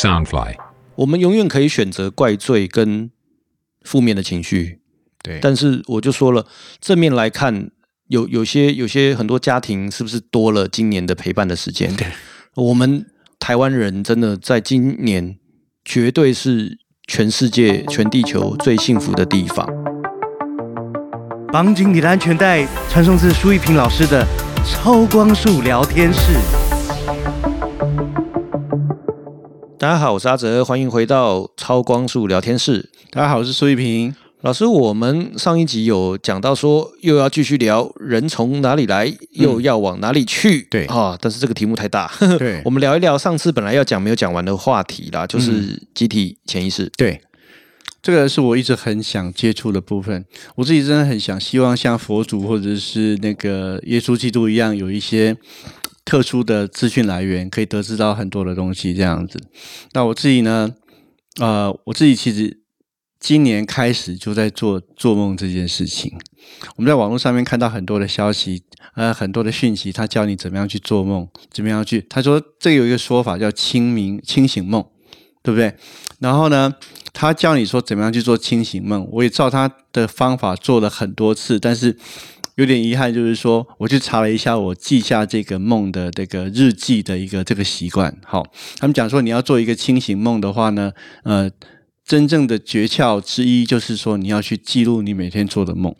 Soundfly，我们永远可以选择怪罪跟负面的情绪，对，但是我就说了，正面来看，有有些有些很多家庭是不是多了今年的陪伴的时间？对，我们台湾人真的在今年绝对是全世界、全地球最幸福的地方。绑紧你的安全带，传送至舒一平老师的超光速聊天室。大家好，我是阿哲，欢迎回到超光速聊天室。大家好，我是苏一平。老师，我们上一集有讲到说，又要继续聊人从哪里来，又要往哪里去。对啊，但是这个题目太大。对我们聊一聊上次本来要讲没有讲完的话题啦，就是集体潜意识。对，这个是我一直很想接触的部分。我自己真的很想，希望像佛祖或者是那个耶稣基督一样，有一些特殊的资讯来源，可以得知到很多的东西。这样子，那我自己呢？呃，我自己其实今年开始就在做做梦这件事情。我们在网络上面看到很多的消息，呃，很多的讯息，他教你怎么样去做梦，怎么样去。他说这有一个说法叫清明清醒梦，对不对？然后呢，他教你说怎么样去做清醒梦，我也照他的方法做了很多次，但是有点遗憾，就是说我去查了一下，我记下这个梦的这个日记的一个这个习惯。好，他们讲说你要做一个清醒梦的话呢，呃，真正的诀窍之一就是说你要去记录你每天做的梦。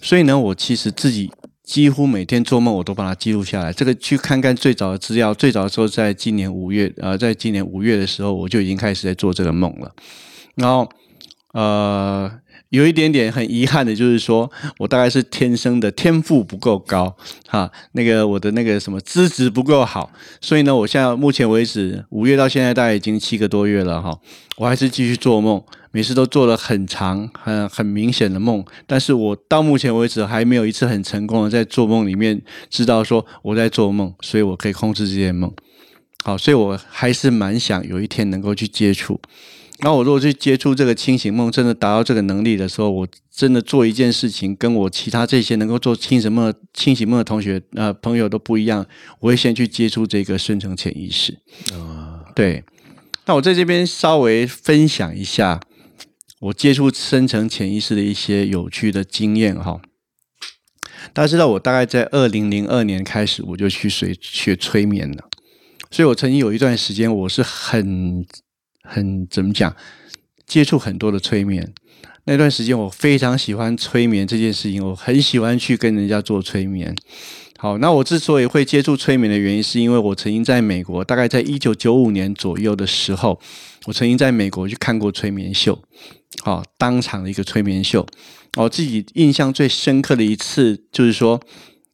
所以呢，我其实自己几乎每天做梦，我都把它记录下来。这个去看看最早的资料，最早的时候在今年五月，呃，在今年五月的时候，我就已经开始在做这个梦了。然后，呃，有一点点很遗憾的，就是说我大概是天生的天赋不够高，哈，那个我的那个什么资质不够好，所以呢，我现在目前为止五月到现在大概已经七个多月了，哈，我还是继续做梦，每次都做了很长、很很明显的梦，但是我到目前为止还没有一次很成功的在做梦里面知道说我在做梦，所以我可以控制这些梦。好，所以我还是蛮想有一天能够去接触。然后我如果去接触这个清醒梦，真的达到这个能力的时候，我真的做一件事情，跟我其他这些能够做清醒梦、清醒梦的同学呃朋友都不一样。我会先去接触这个深层潜意识。啊，对，那我在这边稍微分享一下我接触深层潜意识的一些有趣的经验哈。大家知道，我大概在二零零二年开始，我就去学学催眠了，所以我曾经有一段时间，我是很很怎么讲，接触很多的催眠。那段时间，我非常喜欢催眠这件事情，我很喜欢去跟人家做催眠。好，那我之所以会接触催眠的原因，是因为我曾经在美国，大概在一九九五年左右的时候，我曾经在美国去看过催眠秀，好，当场的一个催眠秀。我自己印象最深刻的一次，就是说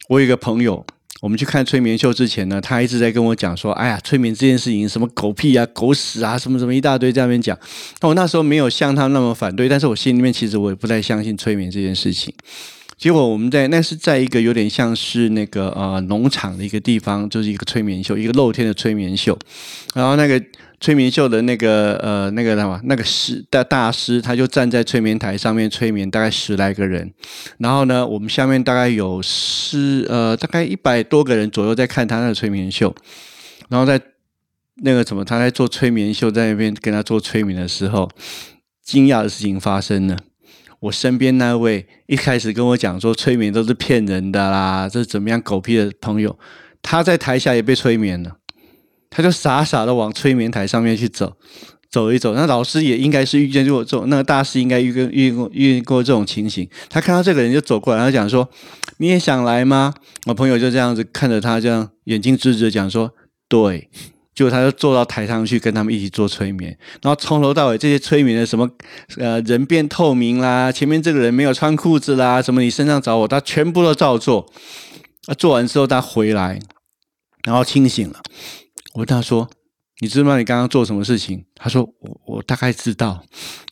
我有一个朋友，我们去看催眠秀之前呢，他一直在跟我讲说：“哎呀，催眠这件事情什么狗屁啊、狗屎啊，什么什么一大堆在那边讲。”那我那时候没有像他那么反对，但是我心里面其实我也不太相信催眠这件事情。结果我们在那是在一个有点像是那个呃农场的一个地方，就是一个催眠秀，一个露天的催眠秀。然后那个催眠秀的那个呃那个什么那个师大大师，他就站在催眠台上面催眠，大概十来个人。然后呢，我们下面大概有十呃大概一百多个人左右在看他那个催眠秀。然后在那个什么他在做催眠秀，在那边跟他做催眠的时候，惊讶的事情发生了。我身边那位一开始跟我讲说催眠都是骗人的啦，这怎么样狗屁的朋友，他在台下也被催眠了，他就傻傻的往催眠台上面去走，走一走。那老师也应该是遇见过这种，那个大师应该遇过遇过遇过这种情形。他看到这个人就走过来，他讲说：“你也想来吗？”我朋友就这样子看着他，这样眼睛直直的讲说：“对。”结果他就坐到台上去跟他们一起做催眠，然后从头到尾这些催眠的什么，呃，人变透明啦，前面这个人没有穿裤子啦，什么你身上找我，他全部都照做。啊，做完之后他回来，然后清醒了。我问他说：“你知道你刚刚做什么事情？”他说：“我我大概知道。”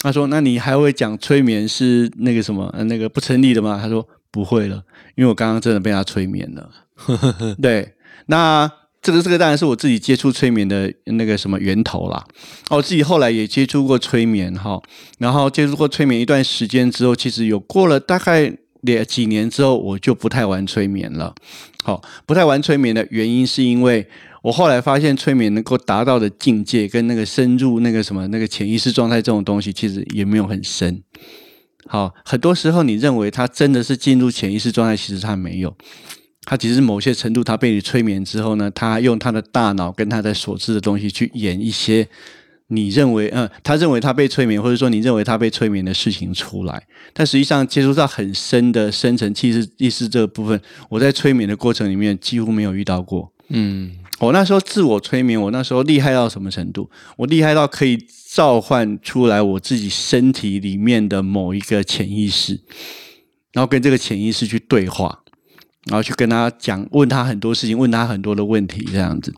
他说：“那你还会讲催眠是那个什么呃那个不成立的吗？”他说：“不会了，因为我刚刚真的被他催眠了。”对，那。这个这个当然是我自己接触催眠的那个什么源头啦。我自己后来也接触过催眠哈，然后接触过催眠一段时间之后，其实有过了大概两几年之后，我就不太玩催眠了。好，不太玩催眠的原因是因为我后来发现，催眠能够达到的境界，跟那个深入那个什么那个潜意识状态这种东西，其实也没有很深。好，很多时候你认为他真的是进入潜意识状态，其实他没有。他其实某些程度，他被你催眠之后呢，他用他的大脑跟他的所知的东西去演一些你认为，嗯，他认为他被催眠，或者说你认为他被催眠的事情出来。但实际上接触到很深的深层意识意识这个部分，我在催眠的过程里面几乎没有遇到过。嗯，我那时候自我催眠，我那时候厉害到什么程度？我厉害到可以召唤出来我自己身体里面的某一个潜意识，然后跟这个潜意识去对话，然后去跟他讲，问他很多事情，问他很多的问题，这样子。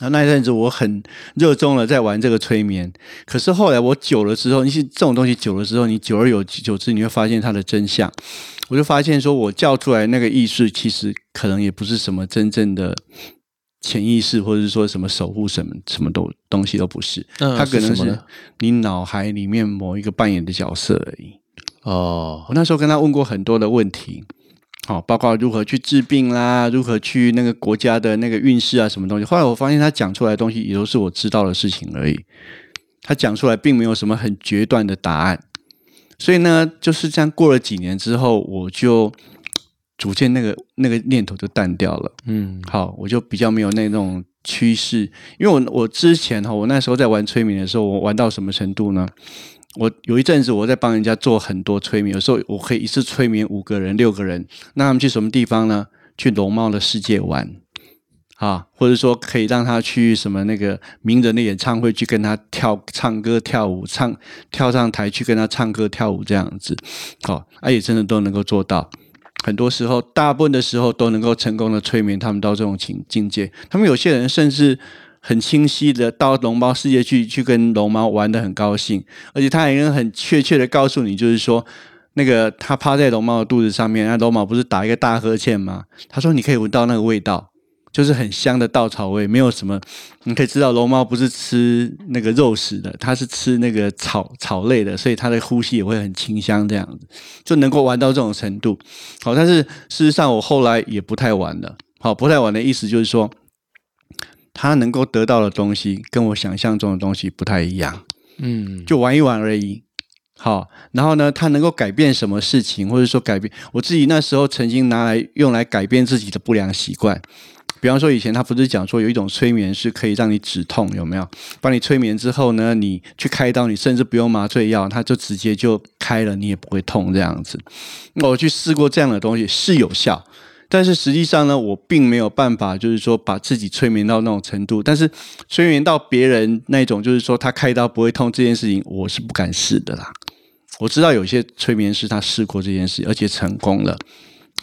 然后那一阵子我很热衷的在玩这个催眠，可是后来我久了之后，你是这种东西久了之后，你久而久之，你会发现它的真相。我就发现说，我叫出来那个意识，其实可能也不是什么真正的潜意识，或者是说什么守护什么什么都东西都不是，那它可能是你脑海里面某一个扮演的角色而已。哦，我那时候跟他问过很多的问题，好、包括如何去治病啦，如何去那个国家的那个运势啊，什么东西。后来我发现他讲出来的东西也都是我知道的事情而已，他讲出来并没有什么很决断的答案。所以呢，就是这样过了几年之后，我就逐渐那个那个念头就淡掉了。嗯好，我就比较没有那种趋势，因为我我之前哈，我那时候在玩催眠的时候，我玩到什么程度呢？我有一阵子我在帮人家做很多催眠，有时候我可以一次催眠五个人、六个人，那他们去什么地方呢？去龙猫的世界玩啊，或者说可以让他去什么那个名人的演唱会去跟他跳唱歌跳舞，唱跳上台去跟他唱歌跳舞这样子，好、啊也真的都能够做到。很多时候，大部分的时候都能够成功的催眠他们到这种境境界。他们有些人甚至很清晰的到龙猫世界去，去跟龙猫玩的很高兴，而且他还能很确切的告诉你，就是说，那个他趴在龙猫的肚子上面，那龙猫不是打一个大呵欠吗？他说你可以闻到那个味道，就是很香的稻草味，没有什么，你可以知道龙猫不是吃那个肉食的，它是吃那个草草类的，所以它的呼吸也会很清香，这样子就能够玩到这种程度。好，但是事实上我后来也不太玩了。好，不太玩的意思就是说，它能够得到的东西跟我想象中的东西不太一样，嗯，就玩一玩而已。好，然后呢，它能够改变什么事情，或者说改变我自己那时候曾经拿来用来改变自己的不良习惯。比方说，以前他不是讲说有一种催眠是可以让你止痛，有没有？帮你催眠之后呢，你去开刀，你甚至不用麻醉药，他就直接就开了，你也不会痛这样子。我去试过这样的东西是有效，但是实际上呢，我并没有办法，就是说把自己催眠到那种程度。但是催眠到别人那种，就是说他开刀不会痛这件事情，我是不敢试的啦。我知道有些催眠师他试过这件事，而且成功了。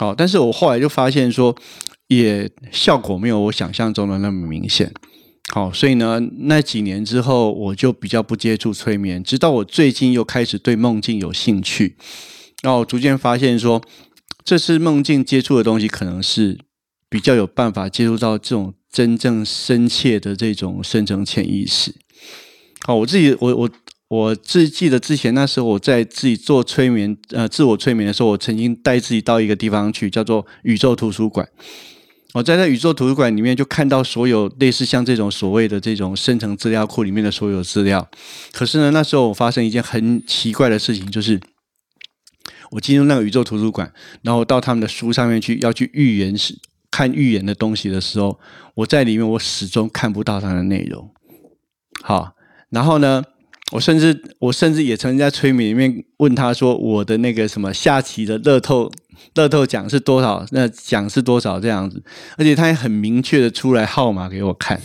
好，但是我后来就发现说，也效果没有我想象中的那么明显。好，所以呢，那几年之后，我就比较不接触催眠，直到我最近又开始对梦境有兴趣，然后逐渐发现说，这次梦境接触的东西，可能是比较有办法接触到这种真正深切的这种深层潜意识。好，我自己，我我我自记得之前那时候我在自己做催眠，呃，自我催眠的时候，我曾经带自己到一个地方去，叫做宇宙图书馆。我在那宇宙图书馆里面就看到所有类似像这种所谓的这种生成资料库里面的所有资料。可是呢，那时候我发生一件很奇怪的事情，就是我进入那个宇宙图书馆，然后到他们的书上面去要去预言时看预言的东西的时候，我在里面我始终看不到它的内容。好，然后呢，我甚至我甚至也曾经在催眠里面问他说，我的那个什么下棋的乐透乐透奖是多少？那奖是多少？这样子，而且他也很明确的出来号码给我看。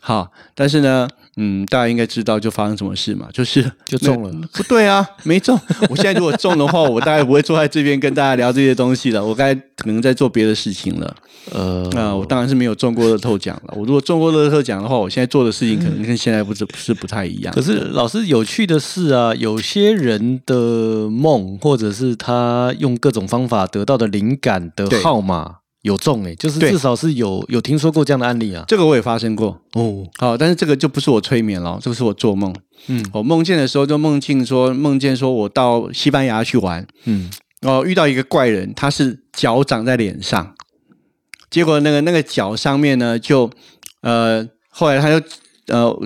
好，但是呢，嗯，大家应该知道就发生什么事嘛，就是就中了。不对啊，没中。我现在如果中的话，我大概不会坐在这边跟大家聊这些东西了，我该可能在做别的事情了。呃，那、我当然是没有中过乐透奖了。我如果中过乐透奖的话，我现在做的事情可能跟现在不是不是不太一样。可是老师有趣的是啊，有些人的梦，或者是他用各种方法得到的灵感的号码有中诶、就是至少是有有听说过这样的案例啊。这个我也发生过。哦，好，但是这个就不是我催眠了，这个是我做梦。嗯。我梦见的时候就梦境说，梦见说我到西班牙去玩，嗯，哦，遇到一个怪人，他是脚长在脸上，结果那个那个脚上面呢，就呃，后来他就呃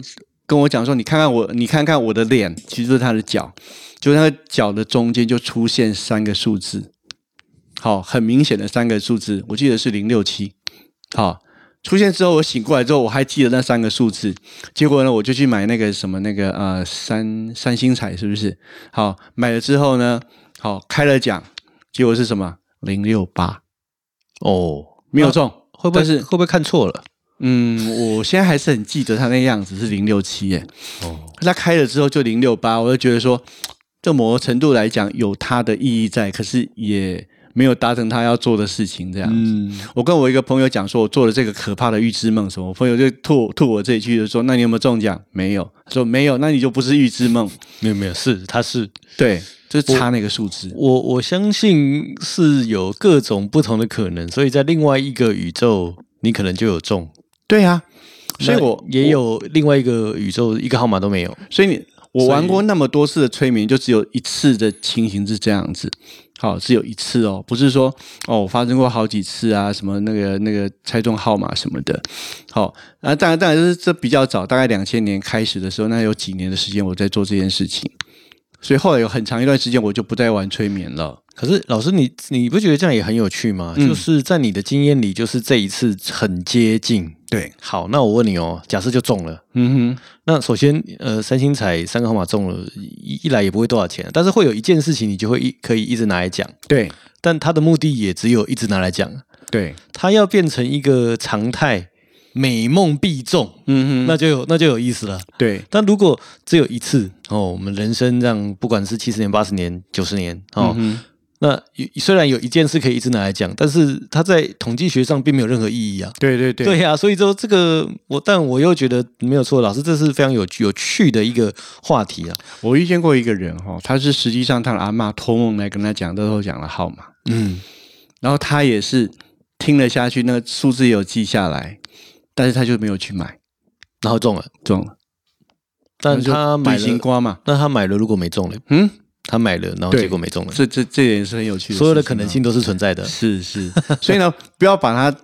跟我讲说，你看看我，你看看我的脸，其实就是他的脚，就那个脚的中间就出现三个数字，好，很明显的三个数字，我记得是零六七，好。出现之后，我醒过来之后，我还记得那三个数字。结果呢，我就去买那个什么那个呃三三星彩，是不是？好，买了之后呢，好开了奖，结果是什么？零六八哦，没有中，会不会但是会不会看错了？嗯，我现在还是很记得他那样子是零六七耶。哦，他开了之后就零六八，我就觉得说，这某个程度来讲有它的意义在，可是也没有达成他要做的事情。这样子，嗯，我跟我一个朋友讲说，我做了这个可怕的预知梦什么，我朋友就吐吐我这一句，就说：“那你有没有中奖？”没有，他说没有，那你就不是预知梦。没有没有，是他是对，就是差那个数字。我我相信是有各种不同的可能，所以在另外一个宇宙，你可能就有中，对啊，所以我也有另外一个宇宙一个号码都没有。所以你我玩过那么多次的催眠，就只有一次的情形是这样子。好，只有一次哦，不是说哦发生过好几次啊，什么那个那个猜中号码什么的。好，啊，当然当然是这比较早，大概两千年开始的时候，那有几年的时间我在做这件事情，所以后来有很长一段时间我就不再玩催眠了。可是老师你，你不觉得这样也很有趣吗？嗯。就是在你的经验里，就是这一次很接近。对，好，那我问你哦，假设就中了，嗯哼，那首先，呃，三星彩三个号码中了，一一来也不会多少钱，但是会有一件事情你就会一可以一直拿来讲，对。但它的目的也只有一直拿来讲，对，它要变成一个常态，美梦必中，嗯哼，那就有那就有意思了。对，但如果只有一次哦，我们人生这样，不管是七十年、八十年、九十年哦，那有虽然有一件事可以一直拿来讲，但是它在统计学上并没有任何意义啊。对对对。对呀、所以说这个我，但我又觉得没有错，老师这是非常有有趣的一个话题啊。我遇见过一个人哈、他是实际上他的阿妈托梦来跟他讲，都都讲了号码，嗯，然后他也是听了下去，那个数字也有记下来，但是他就没有去买，然后中了，中了，但他买了，瓜嘛，那他买了，如果没中了，嗯，他买了，然后结果没中了，这这这也是很有趣的所有的可能性都是存在的。是是，所以呢，不要把它，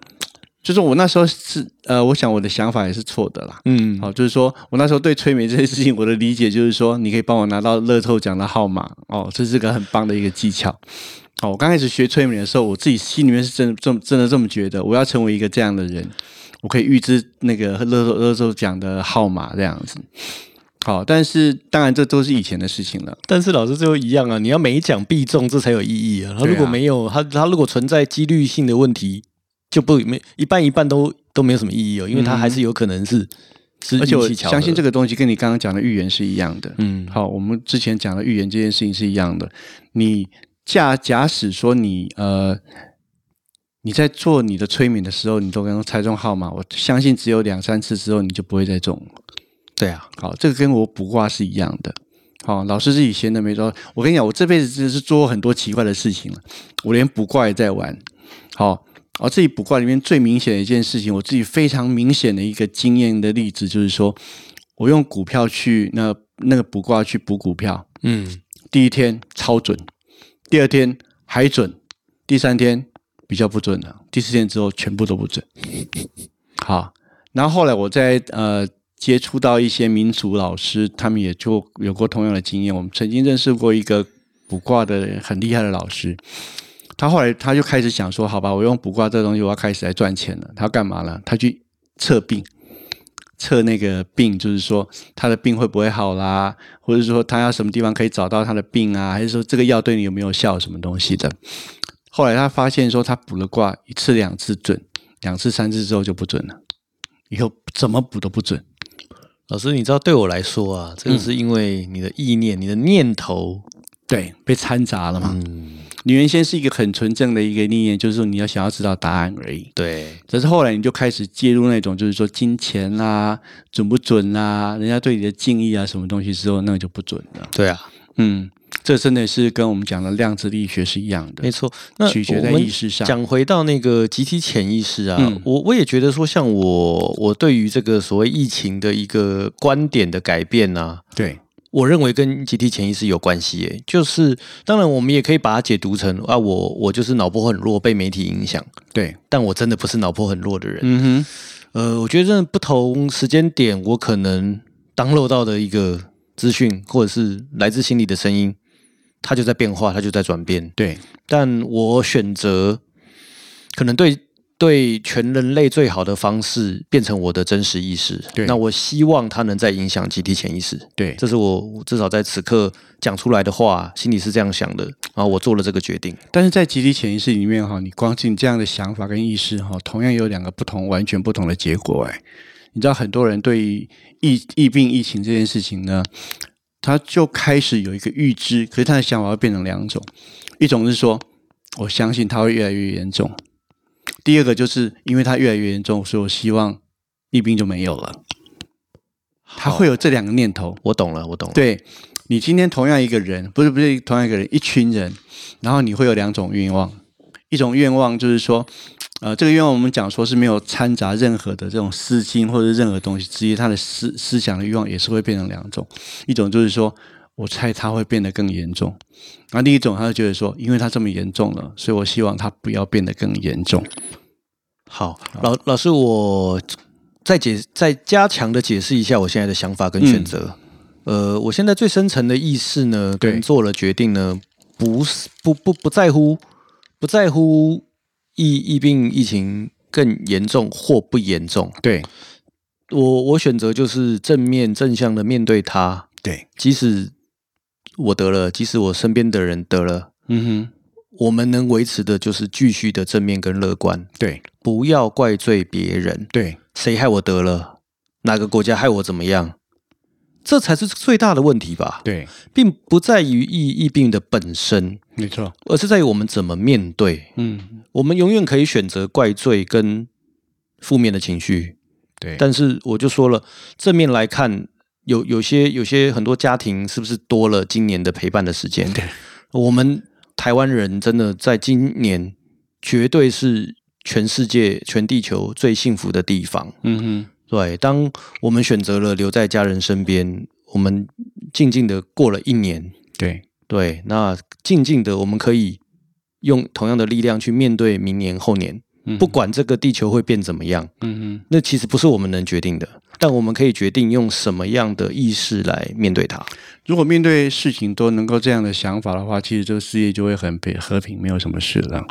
就是我那时候是呃，我想我的想法也是错的啦。嗯，好，就是说我那时候对催眠这件事情，我的理解就是说，你可以帮我拿到乐透奖的号码哦，这是个很棒的一个技巧。哦，我刚开始学催眠的时候，我自己心里面是真的这么真的这么觉得，我要成为一个这样的人，我可以预知那个乐透乐透奖的号码这样子。好，但是当然这都是以前的事情了。但是老师最后一样啊，你要每一奖必中，这才有意义啊。他如果没有，他他如果存在几率性的问题，就不没一半一半都都没有什么意义哦，因为他还是有可能是、是而且我相信这个东西跟你刚刚讲的预言是一样的。嗯好，我们之前讲的预言这件事情是一样的。你假假使说你呃你在做你的催眠的时候，你都刚刚猜中号码，我相信只有两三次之后你就不会再中了。对啊，好，这个跟我卜卦是一样的。好，老师自己闲的没招，我跟你讲，我这辈子真的是做过很多奇怪的事情了，我连卜卦也在玩。好，我自己卜卦里面最明显的一件事情，我自己非常明显的一个经验的例子，就是说我用股票去那那个卜卦去卜股票，嗯第一天超准，第二天还准，第三天比较不准了，第四天之后全部都不准。好，然后后来我在呃接触到一些民俗老师，他们也就有过同样的经验。我们曾经认识过一个卜卦的很厉害的老师，他后来他就开始想说，好吧，我用卜卦这东西，我要开始来赚钱了。他干嘛呢？他去测病。测那个病，就是说他的病会不会好啦，或者说他要什么地方可以找到他的病啊，还是说这个药对你有没有效，什么东西的。后来他发现说，他卜了卦一次两次准，两次三次之后就不准了，以后怎么卜都不准。老师，你知道对我来说啊，这个是因为你的意念、你的念头，对，被掺杂了嘛。嗯，你原先是一个很纯正的一个意念，就是说你要想要知道答案而已。对，只是后来你就开始介入那种，就是说金钱啦、准不准啦、人家对你的敬意啊，什么东西之后，那个就不准了。对啊，嗯，这真的是跟我们讲的量子力学是一样的没，错。那取决在意识上。讲回到那个集体潜意识啊，嗯我我也觉得说，像我我对于这个所谓疫情的一个观点的改变啊，对，我认为跟集体潜意识有关系耶。就是当然，我们也可以把它解读成啊，我我就是脑波很弱，被媒体影响，对，但我真的不是脑波很弱的人。嗯哼，呃，我觉得不同时间点，我可能当漏到的一个资讯，或者是来自心里的声音，它就在变化，它就在转变。对，但我选择可能对对全人类最好的方式，变成我的真实意识。对那我希望它能在影响集体潜意识。对，这是我我至少在此刻讲出来的话，心里是这样想的，然后我做了这个决定。但是在集体潜意识里面哈，你光进这样的想法跟意识哈，同样有两个不同、完全不同的结果哎。你知道很多人对于疫疫病疫情这件事情呢，他就开始有一个预知，可是他的想法会变成两种，一种是说我相信它会越来越严重，第二个就是因为它越来越严重，所以我希望疫病就没有了。他会有这两个念头，我懂了，我懂了。对你今天同样一个人，不是不是同样一个人，一群人，然后你会有两种愿望，一种愿望就是说，呃，这个愿望我们讲说是没有掺杂任何的这种私心或者任何东西，直接他的思思想的欲望也是会变成两种，一种就是说我猜他会变得更严重，然后另一种他就觉得说，因为他这么严重了，所以我希望他不要变得更严重。好，老老师，我再解再加强的解释一下我现在的想法跟选择。呃，我现在最深层的意识呢，对跟做了决定呢，不是不不不在乎不在乎疫疫病疫情更严重或不严重，对我我选择就是正面正向的面对它，对，即使我得了，即使我身边的人得了，嗯哼，我们能维持的就是继续的正面跟乐观，对不要怪罪别人。对谁害我得了？哪个国家害我怎么样？这才是最大的问题吧，对，并不在于疫疫病的本身，没错，而是在于我们怎么面对。嗯，我们永远可以选择怪罪跟负面的情绪，对，但是我就说了，正面来看，有有些有些很多家庭是不是多了今年的陪伴的时间？对，我们台湾人真的在今年绝对是全世界、全地球最幸福的地方。嗯哼，对，当我们选择了留在家人身边，我们静静的过了一年。对对，那静静的，我们可以用同样的力量去面对明年、后年，嗯不管这个地球会变怎么样，嗯哼，那其实不是我们能决定的，但我们可以决定用什么样的意识来面对它。如果面对事情都能够这样的想法的话，其实这个世界就会很平和平，没有什么事了，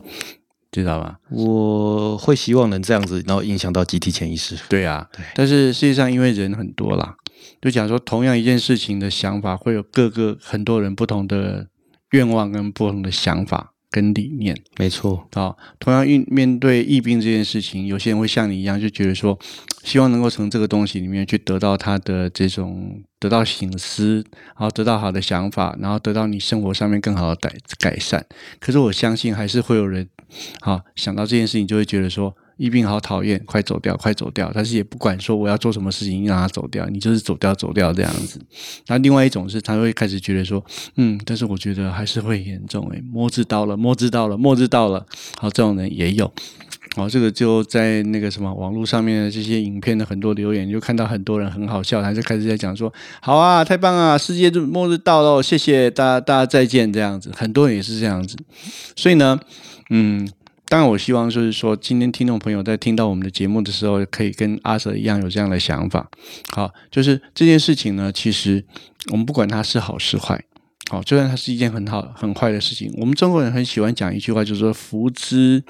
知道吧？我会希望能这样子，然后影响到集体潜意识。对啊，对但是世界上因为人很多啦，就讲说同样一件事情的想法，会有各个很多人不同的愿望跟不同的想法跟理念。没错，啊，同样遇面对疫病这件事情，有些人会像你一样，就觉得说，希望能够从这个东西里面去得到他的这种得到醒思，然后得到好的想法，然后得到你生活上面更好的改改善。可是我相信还是会有人，好想到这件事情就会觉得说。一病好讨厌，快走掉，快走掉！但是也不管说我要做什么事情让他走掉，你就是走掉，走掉这样子。那另外一种是，他会开始觉得说，嗯，但是我觉得还是会严重诶，末日到了，末日到了，末日到了。好，这种人也有。好，这个就在那个什么网络上面的这些影片的很多留言，就看到很多人很好笑，他就开始在讲说，好啊，太棒啊，世界末日到了，谢谢大家，大家再见这样子。很多人也是这样子，所以呢，嗯。当然，我希望就是说，今天听众朋友在听到我们的节目的时候，可以跟阿哲一样有这样的想法。好，就是这件事情呢，其实我们不管它是好是坏，好，就算它是一件很好很坏的事情，我们中国人很喜欢讲一句话，就是说福之，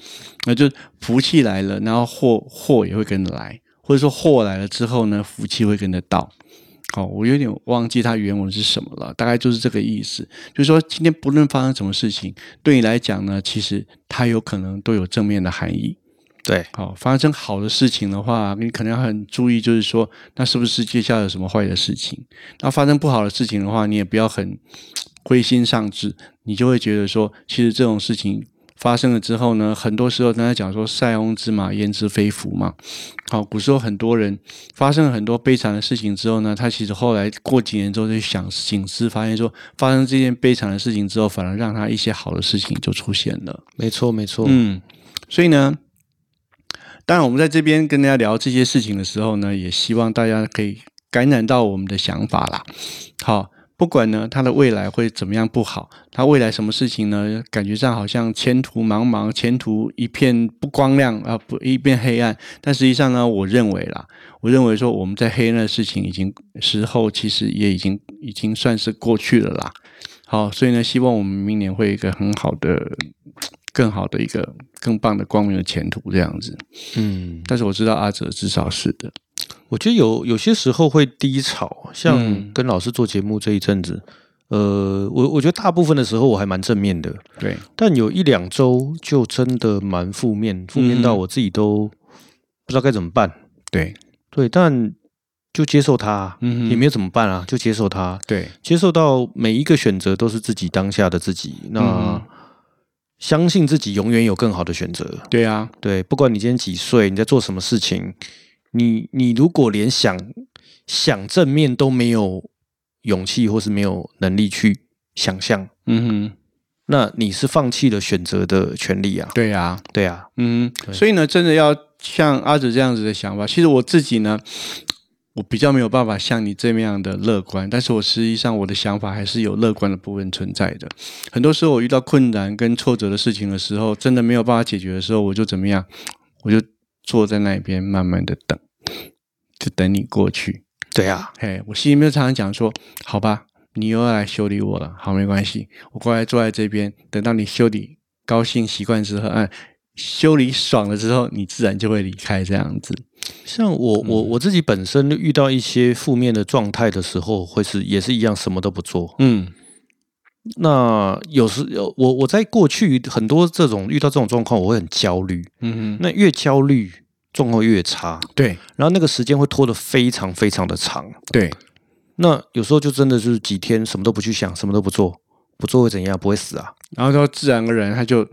那就福气来了，然后祸祸也会跟着来，或者说祸来了之后呢，福气会跟着到。好，我有点忘记它原文是什么了，大概就是这个意思。就是说，今天不论发生什么事情，对你来讲呢，其实它有可能都有正面的含义。对，好，发生好的事情的话，你可能要很注意，就是说，那是不是接下来有什么坏的事情？那发生不好的事情的话，你也不要很 灰心丧志，你就会觉得说，其实这种事情。发生了之后呢，很多时候大家讲说“塞翁之马，焉知非福”嘛。好，古时候很多人发生了很多悲惨的事情之后呢，他其实后来过几年之后就想醒思，发现说发生这件悲惨的事情之后，反而让他一些好的事情就出现了。没错，没错。嗯，所以呢，当然我们在这边跟大家聊这些事情的时候呢，也希望大家可以感染到我们的想法啦。好，不管呢他的未来会怎么样不好，他未来什么事情呢，感觉上好像前途茫茫，前途一片不光亮啊，不一片黑暗。但实际上呢，我认为啦，我认为说我们在黑暗的事情已经时候，其实也已经已经算是过去了啦。好，所以呢，希望我们明年会有一个很好的、更好的一个更棒的光明的前途这样子。嗯，但是我知道阿哲至少是的，我觉得有有些时候会低潮，像嗯。跟老师做节目这一阵子，呃，我我觉得大部分的时候我还蛮正面的，对，但有一两周就真的蛮负面，负面到我自己都不知道该怎么办。对，对，但就接受它，嗯也没有怎么办啊，就接受它，对，接受到每一个选择都是自己当下的自己，那、嗯相信自己永远有更好的选择。对啊，对，不管你今天几岁，你在做什么事情，你你如果连想想正面都没有勇气，或是没有能力去想象，嗯哼，那你是放弃了选择的权利啊。对啊，对啊，嗯，所以呢，真的要像阿哲这样子的想法，其实我自己呢，我比较没有办法像你这么样的乐观，但是我实际上我的想法还是有乐观的部分存在的。很多时候我遇到困难跟挫折的事情的时候，真的没有办法解决的时候，我就怎么样，我就坐在那边慢慢的等，就等你过去。对啊，嘿，我心里面常常讲说，好吧，你又要来修理我了，好，没关系，我过来坐在这边，等到你修理高兴习惯之后，哎，修理爽了之后，你自然就会离开这样子。像我我我自己本身遇到一些负面的状态的时候，会是也是一样，什么都不做。嗯那有时我我在过去很多这种遇到这种状况，我会很焦虑。嗯哼，那越焦虑，状况越差，对然后那个时间会拖得非常非常的长。对，那有时候就真的就是几天什么都不去想，什么都不做，不做会怎样？不会死啊？然后到自然而然他就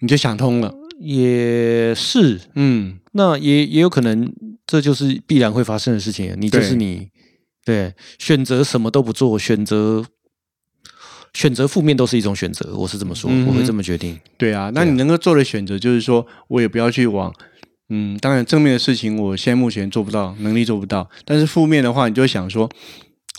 你就想通了。也是，嗯，那也也有可能，这就是必然会发生的事情。你就是你，对，选择什么都不做，选择选择负面都是一种选择，我是这么说，嗯我会这么决定。对啊，那你能够做的选择就是说，我也不要去往。嗯，当然正面的事情，我现在目前做不到，能力做不到。但是负面的话，你就想说，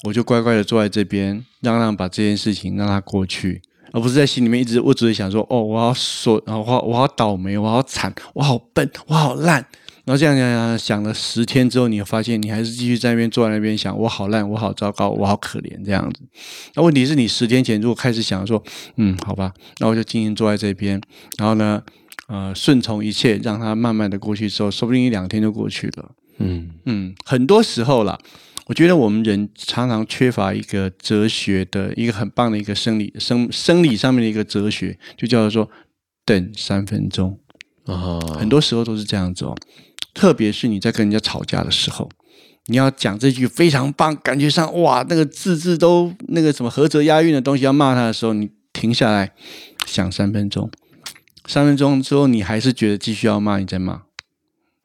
我就乖乖的坐在这边，让让把这件事情让它过去，而不是在心里面一直我只是想说，哦，我好说，然后我我好倒霉，我好惨，我好笨，我好烂。然后这样想想想了十天之后，你发现你还是继续在那边坐在那边想，我好烂，我好糟糕，我好可怜这样子。那问题是你十天前如果开始想说，嗯，好吧，那我就静静坐在这边，然后呢，呃，顺从一切，让它慢慢的过去之后，说不定一两天就过去了。嗯嗯，很多时候啦，我觉得我们人常常缺乏一个哲学的一个很棒的一个生理生生理上面的一个哲学，就叫做说等三分钟。啊，很多时候都是这样子哦，特别是你在跟人家吵架的时候，你要讲这句非常棒，感觉上哇，那个字字都那个什么合辙押韵的东西要骂他的时候，你停下来想三分钟，三分钟之后你还是觉得继续要骂，你再骂。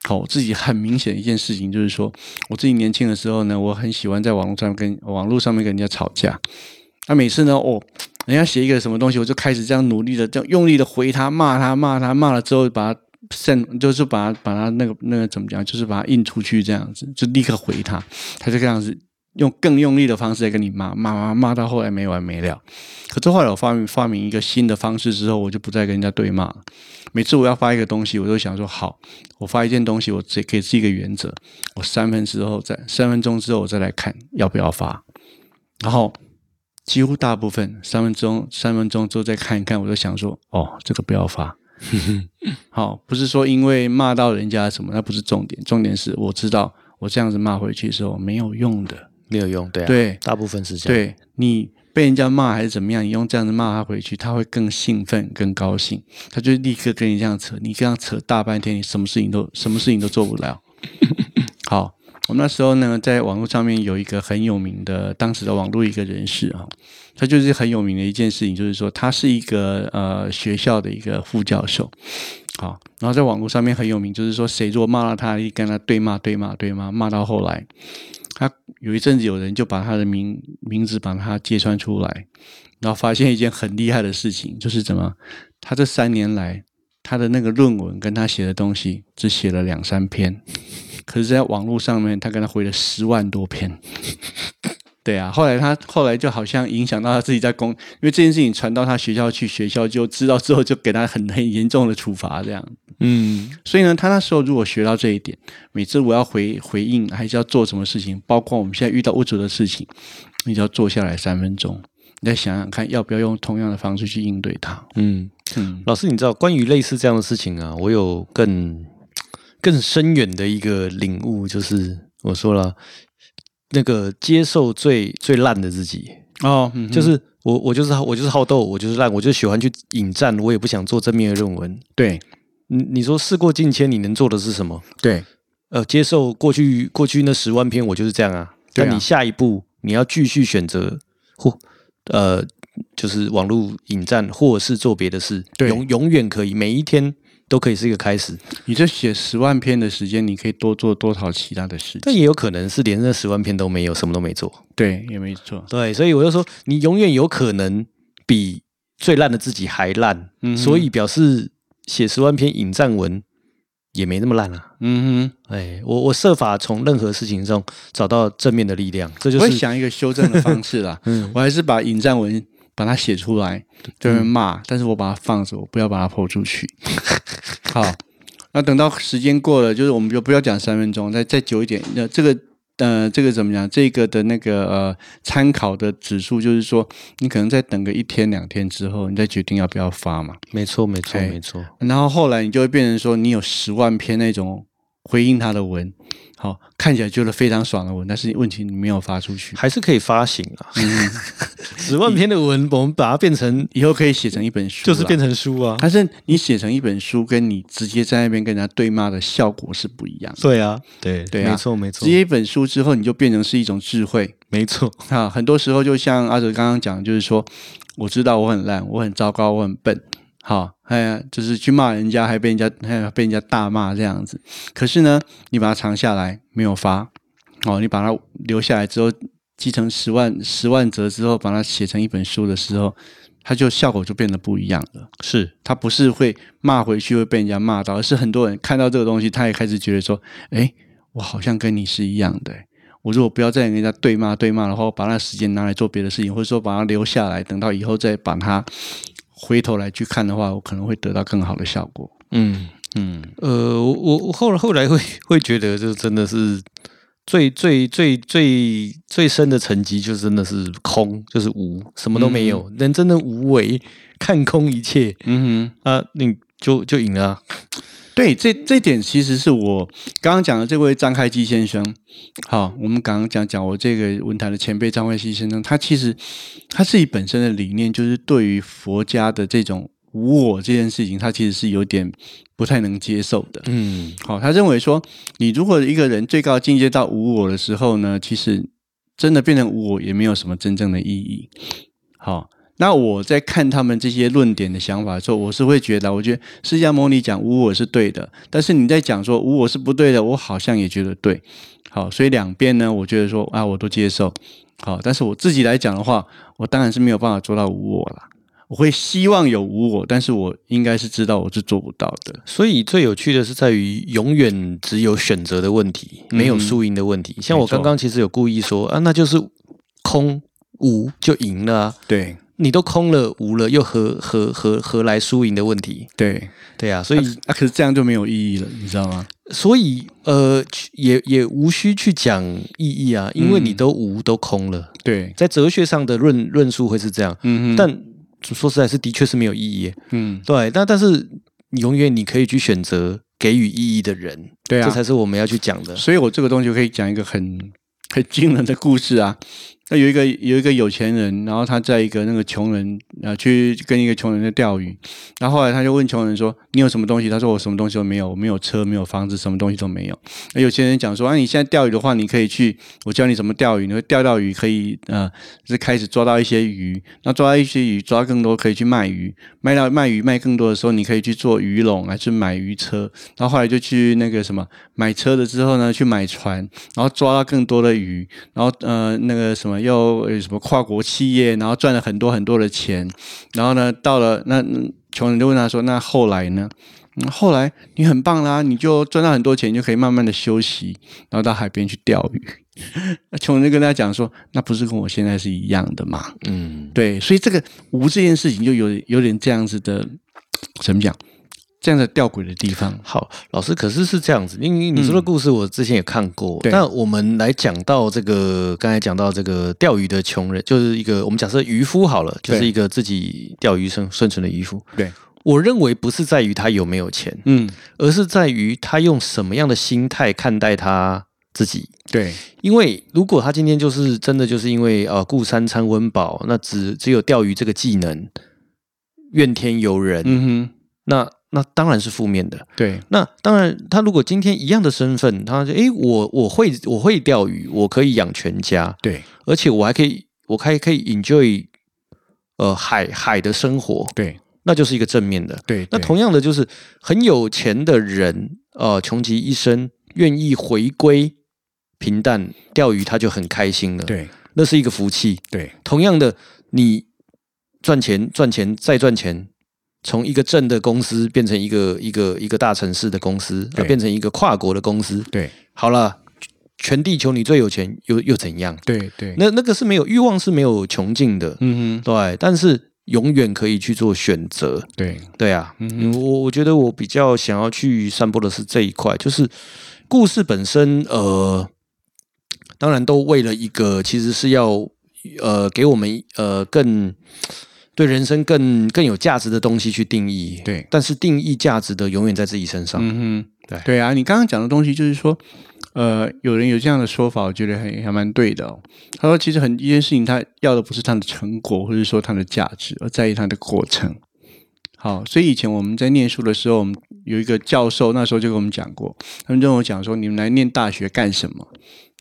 好，我自己很明显一件事情就是说，我自己年轻的时候呢，我很喜欢在网络上跟网络上面跟人家吵架。那每次呢，哦，人家写一个什么东西，我就开始这样努力的、这样用力的回他，骂他，骂他，骂了之后把他剩就是把他把他那个那个怎么讲，就是把他印出去这样子，就立刻回他，他就这样子用更用力的方式在跟你骂，骂骂骂到后来没完没了。可是后来我发明发明一个新的方式之后，我就不再跟人家对骂了。每次我要发一个东西，我都想说好，我发一件东西，我只给自己一个原则，我三分之后再三分钟之后我再来看要不要发，然后。几乎大部分三分钟、三分钟之后再看一看，我就想说，哦，这个不要发。好，不是说因为骂到人家什么，那不是重点，重点是我知道我这样子骂回去的时候没有用的。没有用，对啊，对大部分是这样。对你被人家骂还是怎么样，你用这样子骂他回去，他会更兴奋、更高兴，他就立刻跟你这样扯，你这样扯大半天，你什么事情都什么事情都做不了。好，我们那时候呢，在网络上面有一个很有名的，当时的网络一个人士啊，他就是很有名的一件事情，就是说他是一个呃学校的一个副教授，好，然后在网络上面很有名，就是说谁如果骂了他，一跟他对骂对骂对骂，骂到后来，他有一阵子有人就把他的名名字把他揭穿出来，然后发现一件很厉害的事情，就是怎么他这三年来他的那个论文跟他写的东西只写了两三篇。可是，在网络上面，他跟他回了十万多篇。对啊，后来他后来就好像影响到他自己在公，因为这件事情传到他学校去，学校就知道之后就给他很很严重的处罚，这样。嗯，所以呢，他那时候如果学到这一点，每次我要回回应，还是要做什么事情，包括我们现在遇到物主的事情，你就要坐下来三分钟，你再想想看，要不要用同样的方式去应对它。嗯，嗯，老师，你知道关于类似这样的事情啊，我有更更深远的一个领悟，就是我说了，那个接受最最烂的自己，哦，嗯就是我我就是我就是好斗，我就是烂，我就喜欢去引战，我也不想做正面的论文。对你你说事过境迁，你能做的是什么？对呃，接受过去过去那十万篇，我就是这样啊。那你下一步你要继续选择或呃，就是网络引战，或者是做别的事，对永永远可以，每一天都可以是一个开始。你这写十万篇的时间，你可以多做多少其他的事情？但也有可能是连那十万篇都没有，什么都没做。对，也没错。对，所以我就说，你永远有可能比最烂的自己还烂。嗯所以表示写十万篇引战文也没那么烂啊。嗯哼哎，我我设法从任何事情中找到正面的力量，这，就是我会想一个修正的方式啦。嗯我还是把引战文把它写出来，对人骂，但是我把它放着，我不要把它抛出去。好，那等到时间过了，就是我们就不要讲三分钟，再再久一点。那这个呃，这个怎么讲？这个的那个呃参考的指数，就是说你可能再等个一天两天之后，你再决定要不要发嘛。没错，没错，哎没错。然后后来你就会变成说，你有十万篇那种回应他的文，好看起来觉得非常爽的文，但是问题你没有发出去。还是可以发行啊，嗯，十万篇的文，我们把它变成以后可以写成一本书，就是变成书啊。但是你写成一本书，跟你直接在那边跟人家对骂的效果是不一样的。对啊，对对啊没错，没错直，接一本书之后，你就变成是一种智慧没错。啊！很多时候就像阿哲刚刚讲，就是说，我知道我很烂，我很糟糕，我很笨，好，哎呀，就是去骂人家，还被人家还被人家大骂这样子。可是呢，你把它藏下来，没有发，哦，你把它留下来之后，积成十万十万则之后，把它写成一本书的时候，它就效果就变得不一样了。是，它不是会骂回去会被人家骂到，而是很多人看到这个东西，他也开始觉得说：“哎，我好像跟你是一样的。我如果不要再跟人家对骂对骂，的话，我把那时间拿来做别的事情，或者说把它留下来，等到以后再把它回头来去看的话，我可能会得到更好的效果。嗯，嗯，呃，我我我后来后来会 会觉得，就真的是最最最最最深的层级，就真的是空，就是无，什么都没有，人真的无为，看空一切。嗯哼。啊，你就就赢了啊、对，这这点其实是我刚刚讲的这位张开基先生。好，我们刚刚讲讲我这个文坛的前辈张开基先生，他其实他自己本身的理念就是对于佛家的这种无我这件事情，他其实是有点不太能接受的。嗯好，他认为说，你如果一个人最高境界到无我的时候呢，其实真的变成无我也没有什么真正的意义。好，那我在看他们这些论点的想法的时候，我是会觉得，我觉得释迦牟尼讲无我是对的，但是你在讲说无我是不对的，我好像也觉得对。好，所以两边呢，我觉得说啊，我都接受。好，但是我自己来讲的话，我当然是没有办法做到无我啦。我会希望有无我，但是我应该是知道我是做不到的。所以最有趣的是在于，永远只有选择的问题，没有输赢的问题。像我刚刚其实有故意说啊，那就是空无就赢了啊。对你都空了无了，又何何何何来输赢的问题？对，对啊，所以、啊，可是这样就没有意义了，你知道吗？所以呃，也也无需去讲意义啊，因为嗯你都无都空了。对，在哲学上的论论述会是这样，嗯哼，但说实在是的确是没有意义。嗯，对，但但是你永远你可以去选择给予意义的人，对啊这才是我们要去讲的。所以我这个东西我可以讲一个很很惊人的故事啊。那有一个有一个有钱人，然后他在一个那个穷人啊去跟一个穷人在钓鱼，然后后来他就问穷人说：“你有什么东西？”他说：“我什么东西都没有，我没有车，没有房子，什么东西都没有。”那有钱人讲说：“啊，你现在钓鱼的话，你可以去，我教你怎么钓鱼，你会钓到鱼，可以呃，是开始抓到一些鱼，那抓到一些鱼，抓更多可以去卖鱼，卖到卖鱼卖更多的时候，你可以去做鱼笼，还是买鱼车。然后后来就去那个什么买车了之后呢，去买船，然后抓到更多的鱼，然后呃那个什么又呃什么跨国企业，然后赚了很多很多的钱，然后呢到了那嗯穷人就问他说，那后来呢？嗯后来你很棒啦，你就赚到很多钱，你就可以慢慢的休息，然后到海边去钓鱼。那 穷人就跟他讲说，那不是跟我现在是一样的嘛？嗯，对，所以这个无这件事情就有有点这样子的，怎么讲？这样的吊诡的地方。好，老师，可是是这样子，因为你说的故事我之前也看过。对那我们来讲到这个，刚才讲到这个钓鱼的穷人，就是一个我们假设渔夫好了，就是一个自己钓鱼生生存的渔夫。对，我认为不是在于他有没有钱，嗯，而是在于他用什么样的心态看待他自己。对，因为如果他今天就是真的就是因为呃顾三餐温饱，那只只有钓鱼这个技能，怨天尤人，嗯哼，那那当然是负面的。对，那当然，他如果今天一样的身份，他就诶，我我会我会钓鱼，我可以养全家，对，而且我还可以我还可以 enjoy 呃海海的生活，对，那就是一个正面的。对，那同样的，就是很有钱的人，呃，穷极一生愿意回归平淡钓鱼，他就很开心了。，对，那是一个福气。对，同样的，你赚钱赚钱再赚钱，从一个镇的公司变成一个一个一个大城市的公司，呃，变成一个跨国的公司。对，好了，全地球你最有钱，又又怎样？对，对，那那个是没有欲望是没有穷尽的，嗯哼，对，但是永远可以去做选择。对，对啊，嗯嗯，我我觉得我比较想要去散播的是这一块，就是故事本身，呃，当然都为了一个其实是要呃给我们呃更对人生更更有价值的东西去定义，对但是定义价值的永远在自己身上，嗯哼，对对啊，你刚刚讲的东西就是说，呃，有人有这样的说法，我觉得还还蛮对的哦。他说，其实很一件事情，他要的不是他的成果，或者说他的价值，而在于他的过程。好，所以以前我们在念书的时候，我们有一个教授，那时候就跟我们讲过，他们跟我讲说，你们来念大学干什么？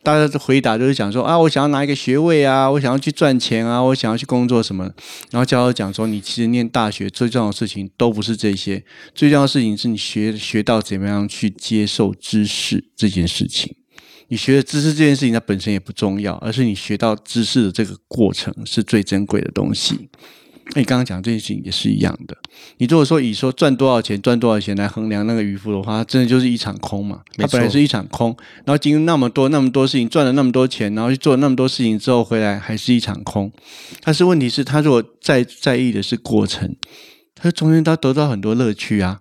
大家的回答都是讲说啊，我想要拿一个学位啊，我想要去赚钱啊，我想要去工作什么。然后教授讲说，你其实念大学最重要的事情都不是这些，最重要的事情是你学学到怎么样去接受知识这件事情。你学的知识这件事情，它本身也不重要，而是你学到知识的这个过程是最珍贵的东西。那你刚刚讲这件事情也是一样的。你如果说以说赚多少钱、赚多少钱来衡量那个渔夫的话，它真的就是一场空嘛。他本来是一场空，然后经历那么多、那么多事情，赚了那么多钱，然后去做那么多事情之后回来，还是一场空。但是问题是，他如果在在意的是过程，他中间他得到很多乐趣啊。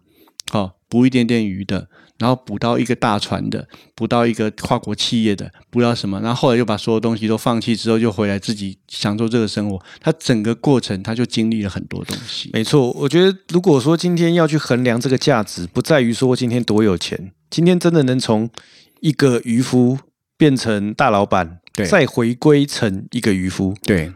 好、捕一点点鱼的，然后捕到一个大船的，捕到一个跨国企业的，捕到什么，然后后来又把所有东西都放弃之后，就回来自己享受这个生活。他整个过程他就经历了很多东西。没错，我觉得如果说今天要去衡量这个价值，不在于说今天多有钱，今天真的能从一个渔夫变成大老板，对再回归成一个渔夫，对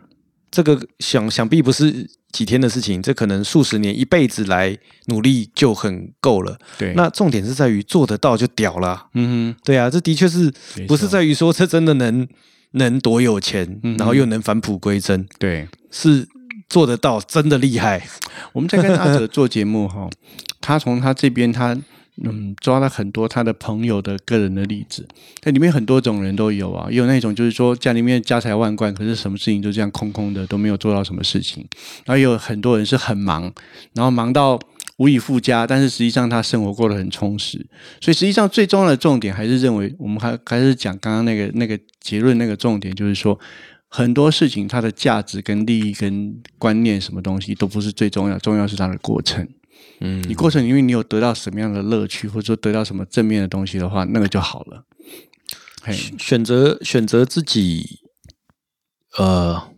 这个想想必不是几天的事情，这可能数十年、一辈子来努力就很够了。对，那重点是在于做得到就屌了。嗯哼对啊，这的确是不是在于说这真的能 能多有钱，嗯然后又能返璞归真，对。是做得到，真的厉害。我们在跟阿哲做节目哈，他从他这边他嗯抓了很多他的朋友的个人的例子，在里面很多种人都有啊，也有那种就是说家里面家财万贯，可是什么事情都这样空空的，都没有做到什么事情，然后也有很多人是很忙，然后忙到。无以复加，但是实际上他生活过得很充实，所以实际上最重要的重点还是认为，我们还还是讲刚刚那个那个结论那个重点，就是说很多事情它的价值跟利益跟观念什么东西都不是最重要，重要是它的过程。嗯你过程因为你有得到什么样的乐趣，或者说得到什么正面的东西的话，那个就好了。嘿，选择选择自己，呃，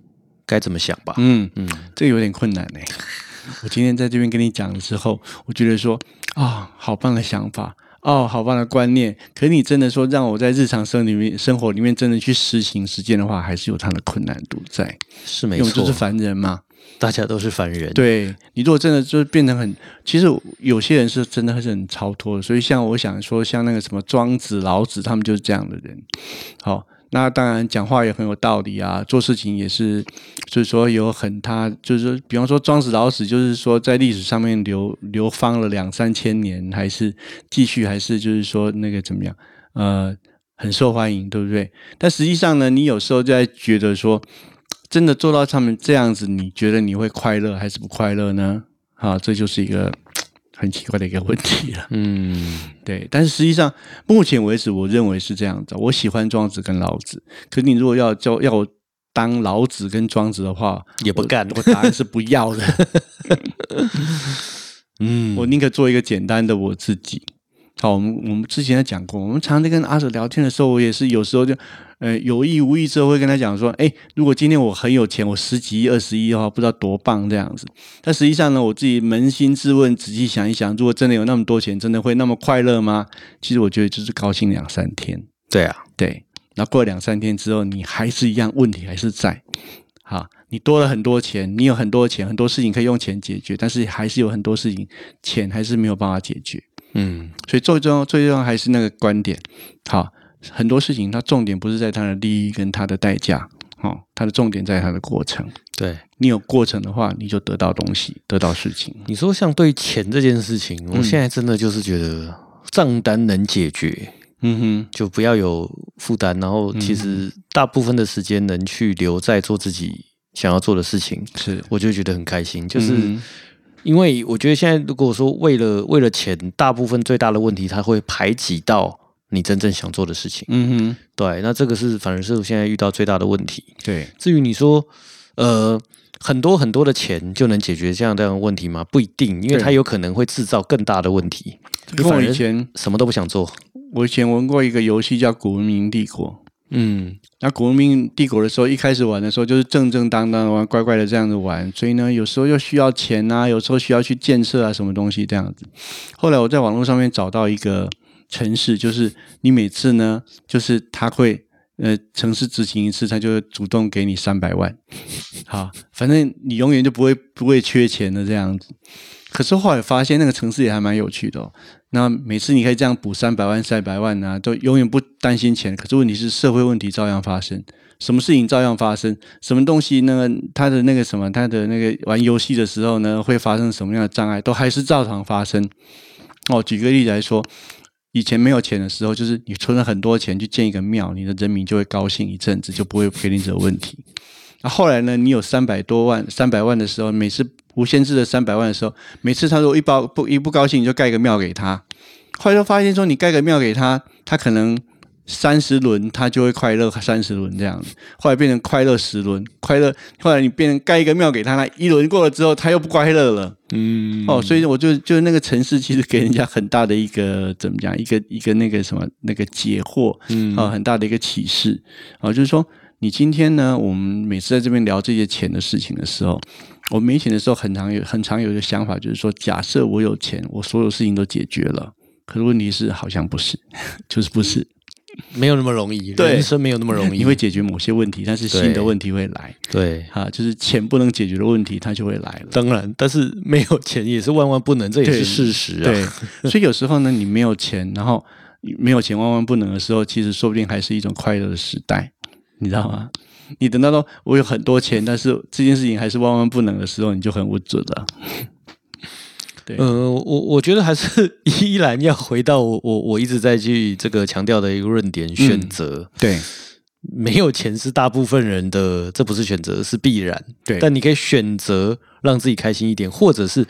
该怎么想吧？嗯，嗯，这个有点困难呢。我今天在这边跟你讲的时候，我觉得说啊、好棒的想法，哦，好棒的观念。可是你真的说让我在日常生里面生活里面真的去实行实践的话，还是有它的困难度在，是没错就是，凡人嘛。大家都是凡人。，对你如果真的就是变成很，其实有些人是真的是很超脱的，所以像我想说，像那个什么庄子、老子，他们就是这样的人。好，那当然讲话也很有道理啊，做事情也是，就是说有很他，就是说，比方说庄子、老子，就是说在历史上面流流芳了两三千年，还是继续，还是就是说那个怎么样，呃，很受欢迎，对不对？但实际上呢，你有时候就在觉得说，真的做到他们这样子，你觉得你会快乐还是不快乐呢？啊，这就是一个很奇怪的一个问题了。嗯，对，但是实际上目前为止，我认为是这样子。我喜欢庄子跟老子，可你如果要教要我当老子跟庄子的话，也不干我，我答案是不要的。嗯，我宁可做一个简单的我自己。好，我们我们之前在讲过，我们常常在跟阿哲聊天的时候，我也是有时候就，呃，有意无意之后会跟他讲说，哎，如果今天我很有钱，我十几亿、二十亿的话，不知道多棒这样子。但实际上呢，我自己扪心自问，仔细想一想，如果真的有那么多钱，真的会那么快乐吗？其实我觉得就是高兴两三天，对啊，对。然后过了两三天之后，你还是一样，问题还是在。好，你多了很多钱，你有很多钱，很多事情可以用钱解决，但是还是有很多事情钱还是没有办法解决。嗯，所以最重要、最重要还是那个观点。好，很多事情它重点不是在它的利益跟它的代价，哦，它的重点在它的过程。对。你有过程的话，你就得到东西，得到事情。你说像对钱这件事情，我现在真的就是觉得账单能解决，嗯哼，就不要有负担，然后其实大部分的时间能去留在做自己想要做的事情，是，我就觉得很开心。就是嗯因为我觉得现在如果说为了为了钱，大部分最大的问题，它会排挤到你真正想做的事情。嗯哼，对，那这个是反而是我现在遇到最大的问题。对，至于你说，呃，很多很多的钱就能解决这样这样的问题吗？不一定，因为它有可能会制造更大的问题。跟我以前什么都不想做。我以前玩过一个游戏叫《古文明帝国》。嗯，那古文明帝国的时候，一开始玩的时候就是正正当当的玩，乖乖的这样子玩，所以呢，有时候又需要钱啊，有时候需要去建设啊，什么东西这样子。后来我在网络上面找到一个城市，就是你每次呢，就是他会呃城市执行一次，他就会主动给你三百万，好，反正你永远就不会不会缺钱的这样子。可是后来发现那个城市也还蛮有趣的哦。那每次你可以这样补三百万、三百万啊，都永远不担心钱。可是问题是社会问题照样发生，什么事情照样发生，什么东西呢？他的那个什么，他的那个玩游戏的时候呢，会发生什么样的障碍，都还是照常发生。哦，举个例子来说，以前没有钱的时候，就是你存了很多钱去建一个庙，你的人民就会高兴一阵子，就不会给你这个问题。那后来呢，你有三百多万、三百万的时候，每次无限制的三百万的时候，每次他说一包不一不高兴，你就盖个庙给他。后来就发现说，你盖个庙给他，他可能三十轮他就会快乐三十轮这样子。后来变成快乐十轮，快乐后来你变成盖一个庙给他，那一轮过了之后，他又不快乐了。嗯，哦，所以我就就那个城市其实给人家很大的一个怎么讲，一个一个那个什么那个解惑，嗯啊、很大的一个启示啊、就是说你今天呢，我们每次在这边聊这些钱的事情的时候，我没钱的时候，很常有很常有一个想法，就是说，假设我有钱，我所有事情都解决了，可是问题是好像不是，就是不是，没有那么容易，对。人生没有那么容易。你会解决某些问题，但是新的问题会来，对，哈、就是钱不能解决的问题，它就会来了。当然，但是没有钱也是万万不能，这也是事实啊。对，所以有时候呢，你没有钱，然后没有钱万万不能的时候，其实说不定还是一种快乐的时代，你知道吗？你等到说我有很多钱，但是这件事情还是万万不能的时候，你就很无助了。对，呃，我我觉得还是 依然要回到我我我一直在去这个强调的一个论点，选择。对，没有钱是大部分人的，这不是选择，是必然。对但你可以选择让自己开心一点，或者是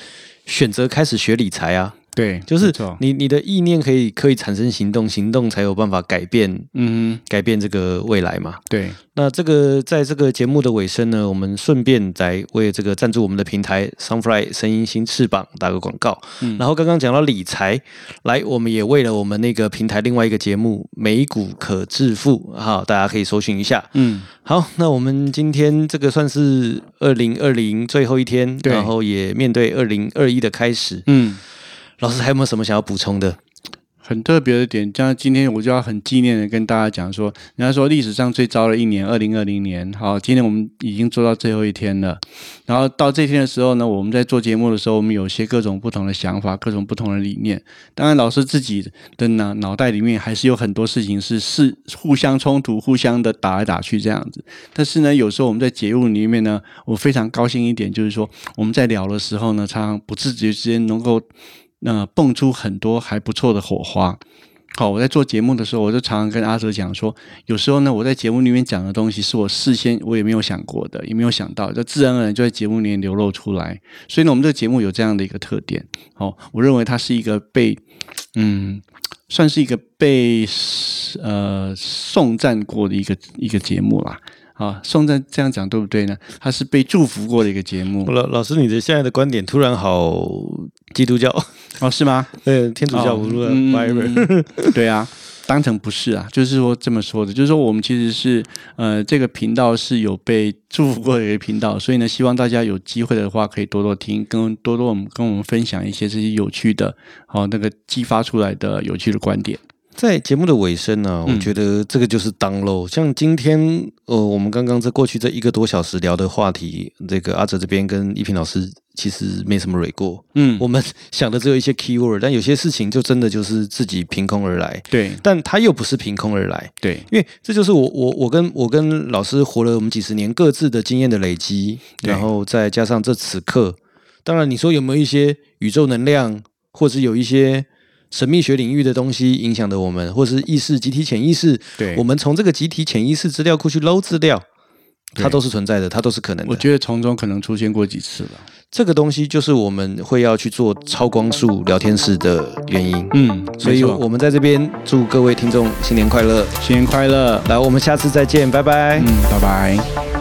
选择开始学理财啊。对，就是你你的意念可以可以产生行动，行动才有办法改变嗯，改变这个未来嘛。对，那这个在这个节目的尾声呢，我们顺便来为这个赞助我们的平台 Sunfly 声音新翅膀打个广告。嗯然后刚刚讲到理财，来，我们也为了我们那个平台另外一个节目美股可致富，好，大家可以搜寻一下。嗯，好，那我们今天这个算是二零二零最后一天，然后也面对二零二一的开始。嗯。老师还有没有什么想要补充的？很特别的点，像今天我就要很纪念的跟大家讲说，人家说历史上最糟的一年，二零二零年，好，今天我们已经做到最后一天了。然后到这天的时候呢，我们在做节目的时候，我们有些各种不同的想法，各种不同的理念。当然，老师自己的脑脑袋里面还是有很多事情是是互相冲突、互相的打来打去这样子。但是呢，有时候我们在节目里面呢，我非常高兴一点，就是说我们在聊的时候呢，常常不自觉之间能够。呃，蹦出很多还不错的火花，好，我在做节目的时候，我就常常跟阿哲讲说，有时候呢，我在节目里面讲的东西是我事先我也没有想过的，也没有想到，就自然而然就在节目里面流露出来。所以呢，我们这个节目有这样的一个特点。好，我认为它是一个被嗯，算是一个被呃送赞过的一个一个节目啦。啊，送赞这样讲对不对呢？它是被祝福过的一个节目。老老师，你的现在的观点突然好基督教哦，是吗？对，天主教无论 whatever，对啊，当成不是啊，就是说这么说的，就是说我们其实是呃这个频道是有被祝福过的一个频道，所以呢，希望大家有机会的话可以多多听，跟多多我们跟我们分享一些这些有趣的，好那个激发出来的有趣的观点。在节目的尾声呢，我觉得这个就是当喽。像今天，呃，我们刚刚在过去这一个多小时聊的话题，这个阿哲这边跟一平老师其实没什么蕊过。嗯，我们想的只有一些 key word，但有些事情就真的就是自己凭空而来。对，但他又不是凭空而来。对，因为这就是我我我跟我跟老师活了我们几十年各自的经验的累积，然后再加上这此刻，当然你说有没有一些宇宙能量，或者有一些。神秘学领域的东西影响的我们，或是意识、集体潜意识，对，我们从这个集体潜意识资料库去捞资料，它都是存在的，它都是可能的。我觉得从中可能出现过几次了。这个东西就是我们会要去做超光速 聊天室的原因。嗯，所以我们在这边祝各位听众新年快乐，新年快乐！来，我们下次再见，拜拜。嗯，拜拜。